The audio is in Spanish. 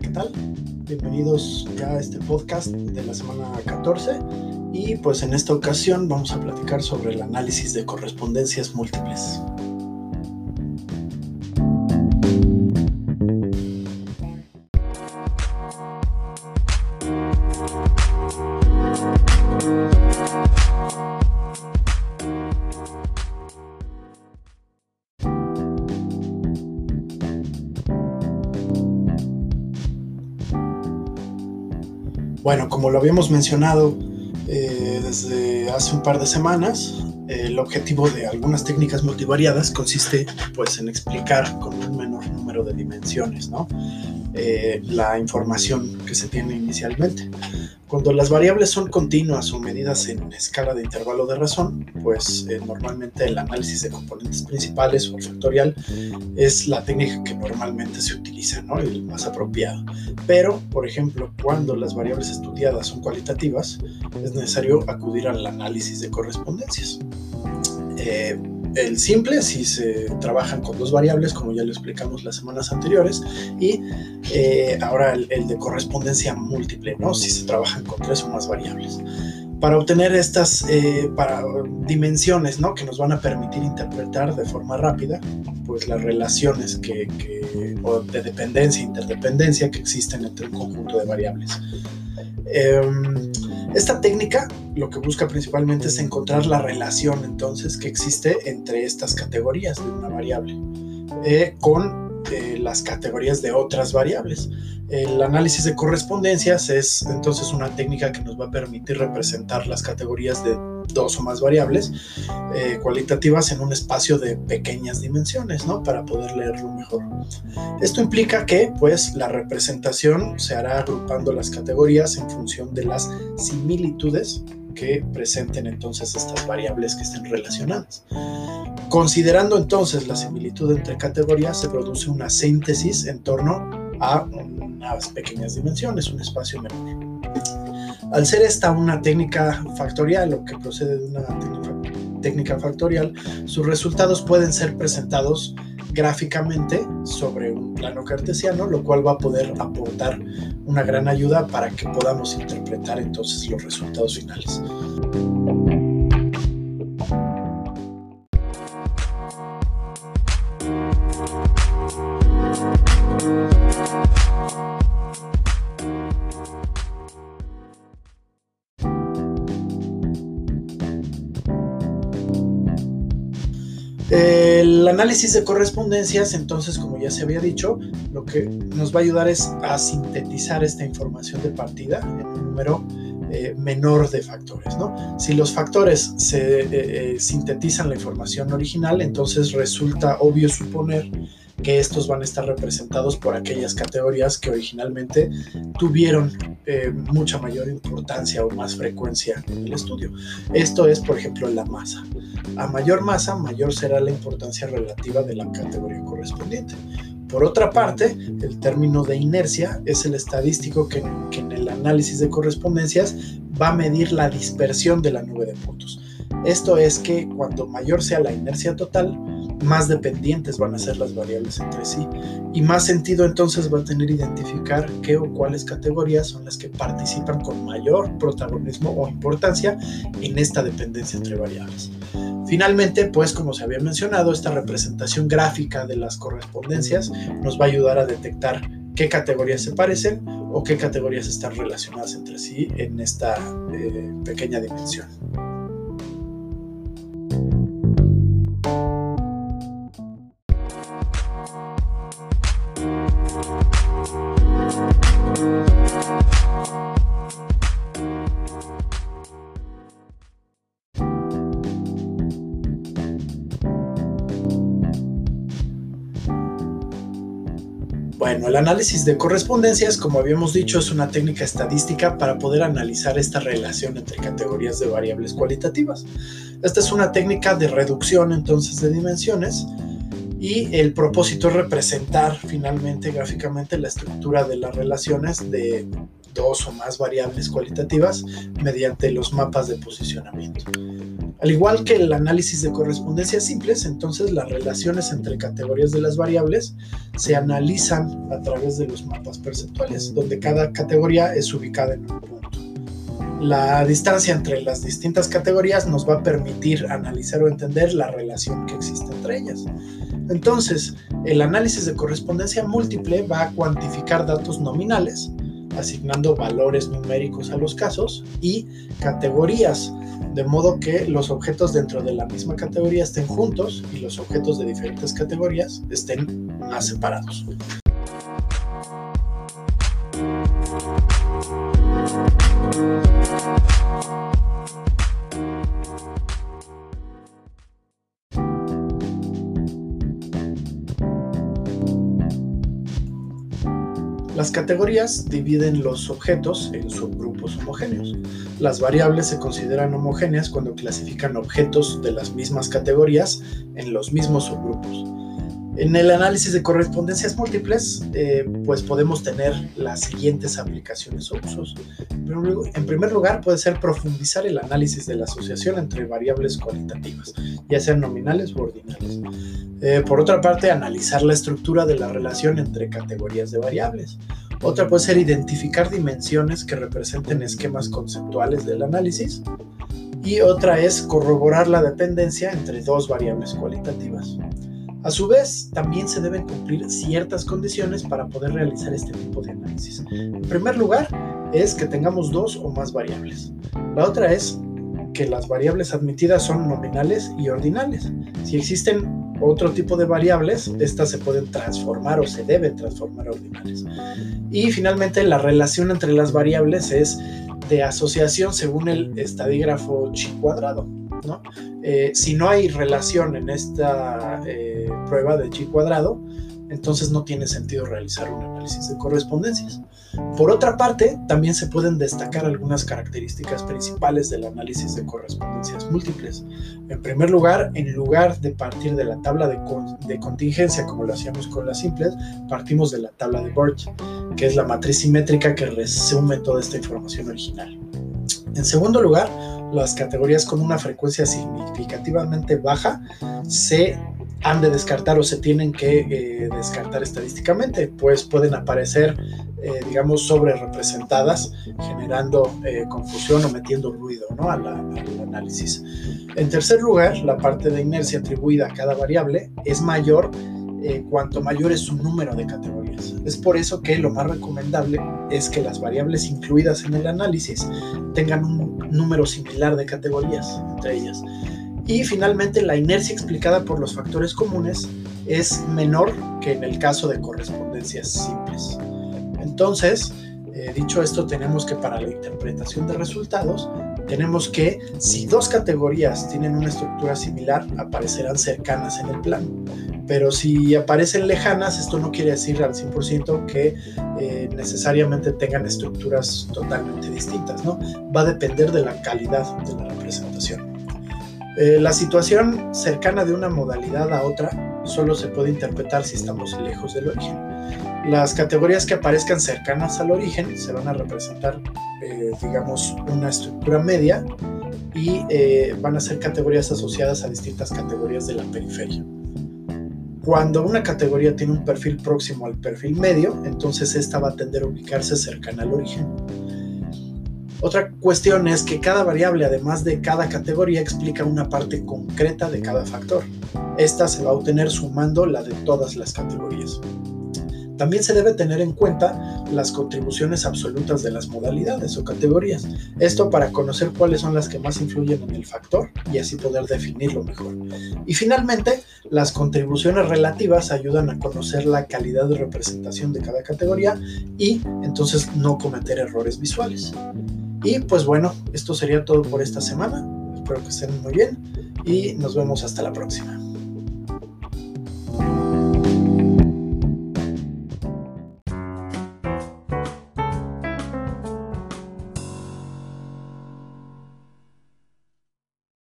¿qué tal? Bienvenidos ya a este podcast de la semana 14 y pues en esta ocasión vamos a platicar sobre el análisis de correspondencias múltiples. Bueno, como lo habíamos mencionado eh, desde hace un par de semanas, el objetivo de algunas técnicas multivariadas consiste pues en explicar con un menor número de dimensiones ¿no? Eh, la información que se tiene inicialmente. Cuando las variables son continuas o medidas en escala de intervalo de razón, pues eh, normalmente el análisis de componentes principales o factorial es la técnica que normalmente se utiliza, ¿no? el más apropiado. Pero, por ejemplo, cuando las variables estudiadas son cualitativas, es necesario acudir al análisis de correspondencias. Eh, el simple si se trabajan con dos variables, como ya lo explicamos las semanas anteriores, y eh, ahora el, de correspondencia múltiple, ¿no? Si se trabajan con tres o más variables. Para obtener estas eh, para dimensiones, ¿no? Que nos van a permitir interpretar de forma rápida, pues las relaciones que, de dependencia e interdependencia que existen entre un conjunto de variables. Em, esta técnica lo que busca principalmente es encontrar la relación entonces que existe entre estas categorías de una variable eh, con eh, las categorías de otras variables. El análisis de correspondencias es entonces una técnica que nos va a permitir representar las categorías de dos o más variables eh, cualitativas en un espacio de pequeñas dimensiones, ¿no? Para poder leerlo mejor. Esto implica que, pues, la representación se hará agrupando las categorías en función de las similitudes que presenten entonces estas variables que estén relacionadas. Considerando entonces la similitud entre categorías, se produce una síntesis en torno a unas pequeñas dimensiones, un espacio menor. Al ser esta una técnica factorial o que procede de una técnica factorial, sus resultados pueden ser presentados gráficamente sobre un plano cartesiano, lo cual va a poder aportar una gran ayuda para que podamos interpretar entonces los resultados finales. El análisis de correspondencias, entonces, como ya se había dicho, lo que nos va a ayudar es a sintetizar esta información de partida en un número eh, menor de factores. ¿no? Si los factores se eh, eh, sintetizan la información original, entonces resulta obvio suponer que estos van a estar representados por aquellas categorías que originalmente tuvieron eh, mucha mayor importancia o más frecuencia en el estudio. Esto es, por ejemplo, la masa. A mayor masa, mayor será la importancia relativa de la categoría correspondiente. Por otra parte, el término de inercia es el estadístico que, que en el análisis de correspondencias va a medir la dispersión de la nube de puntos. Esto es que cuando mayor sea la inercia total, más dependientes van a ser las variables entre sí y más sentido entonces va a tener identificar qué o cuáles categorías son las que participan con mayor protagonismo o importancia en esta dependencia entre variables. Finalmente, pues como se había mencionado, esta representación gráfica de las correspondencias nos va a ayudar a detectar qué categorías se parecen o qué categorías están relacionadas entre sí en esta eh, pequeña dimensión. Bueno, el análisis de correspondencias, como habíamos dicho, es una técnica estadística para poder analizar esta relación entre categorías de variables cualitativas. Esta es una técnica de reducción entonces de dimensiones y el propósito es representar finalmente gráficamente la estructura de las relaciones de dos o más variables cualitativas mediante los mapas de posicionamiento. Al igual que el análisis de correspondencias simples, entonces las relaciones entre categorías de las variables se analizan a través de los mapas perceptuales, donde cada categoría es ubicada en un punto. La distancia entre las distintas categorías nos va a permitir analizar o entender la relación que existe entre ellas. Entonces, el análisis de correspondencia múltiple va a cuantificar datos nominales, asignando valores numéricos a los casos y categorías, de modo que los objetos dentro de la misma categoría estén juntos y los objetos de diferentes categorías estén más separados. Las categorías dividen los objetos en subgrupos homogéneos. Las variables se consideran homogéneas cuando clasifican objetos de las mismas categorías en los mismos subgrupos. En el análisis de correspondencias múltiples, eh, pues podemos tener las siguientes aplicaciones o usos. En primer lugar, puede ser profundizar el análisis de la asociación entre variables cualitativas, ya sean nominales u ordinales. Eh, por otra parte, analizar la estructura de la relación entre categorías de variables. Otra puede ser identificar dimensiones que representen esquemas conceptuales del análisis. Y otra es corroborar la dependencia entre dos variables cualitativas. A su vez, también se deben cumplir ciertas condiciones para poder realizar este tipo de análisis. En primer lugar, es que tengamos dos o más variables. La otra es que las variables admitidas son nominales y ordinales. Si existen otro tipo de variables, estas se pueden transformar o se deben transformar a ordinales. Y finalmente, la relación entre las variables es de asociación según el estadígrafo chi cuadrado. Eh, si no hay relación en esta eh, prueba de chi cuadrado, entonces no tiene sentido realizar un análisis de correspondencias. Por otra parte, también se pueden destacar algunas características principales del análisis de correspondencias múltiples. En primer lugar, en lugar de partir de la tabla de, de contingencia como lo hacíamos con las simples, partimos de la tabla de Birch, que es la matriz simétrica que resume toda esta información original. En segundo lugar, las categorías con una frecuencia significativamente baja se han de descartar o se tienen que eh, descartar estadísticamente, pues pueden aparecer, eh, digamos, sobre representadas, generando eh, confusión o metiendo ruido ¿no? al análisis. En tercer lugar, la parte de inercia atribuida a cada variable es mayor cuanto mayor es su número de categorías. Es por eso que lo más recomendable es que las variables incluidas en el análisis tengan un número similar de categorías entre ellas. Y finalmente la inercia explicada por los factores comunes es menor que en el caso de correspondencias simples. Entonces, eh, dicho esto, tenemos que para la interpretación de resultados, tenemos que si dos categorías tienen una estructura similar, aparecerán cercanas en el plano. Pero si aparecen lejanas, esto no quiere decir al 100% que eh, necesariamente tengan estructuras totalmente distintas, ¿no? Va a depender de la calidad de la representación. Eh, la situación cercana de una modalidad a otra solo se puede interpretar si estamos lejos del origen. Las categorías que aparezcan cercanas al origen se van a representar, eh, digamos, una estructura media y van a ser categorías asociadas a distintas categorías de la periferia. Cuando una categoría tiene un perfil próximo al perfil medio, entonces esta va a tender a ubicarse cercana al origen. Otra cuestión es que cada variable, además de cada categoría, explica una parte concreta de cada factor. Esta se va a obtener sumando la de todas las categorías. También se debe tener en cuenta las contribuciones absolutas de las modalidades o categorías. Esto para conocer cuáles son las que más influyen en el factor y así poder definirlo mejor. Y finalmente, las contribuciones relativas ayudan a conocer la calidad de representación de cada categoría y entonces no cometer errores visuales. Y pues bueno, esto sería todo por esta semana. Espero que estén muy bien y nos vemos hasta la próxima.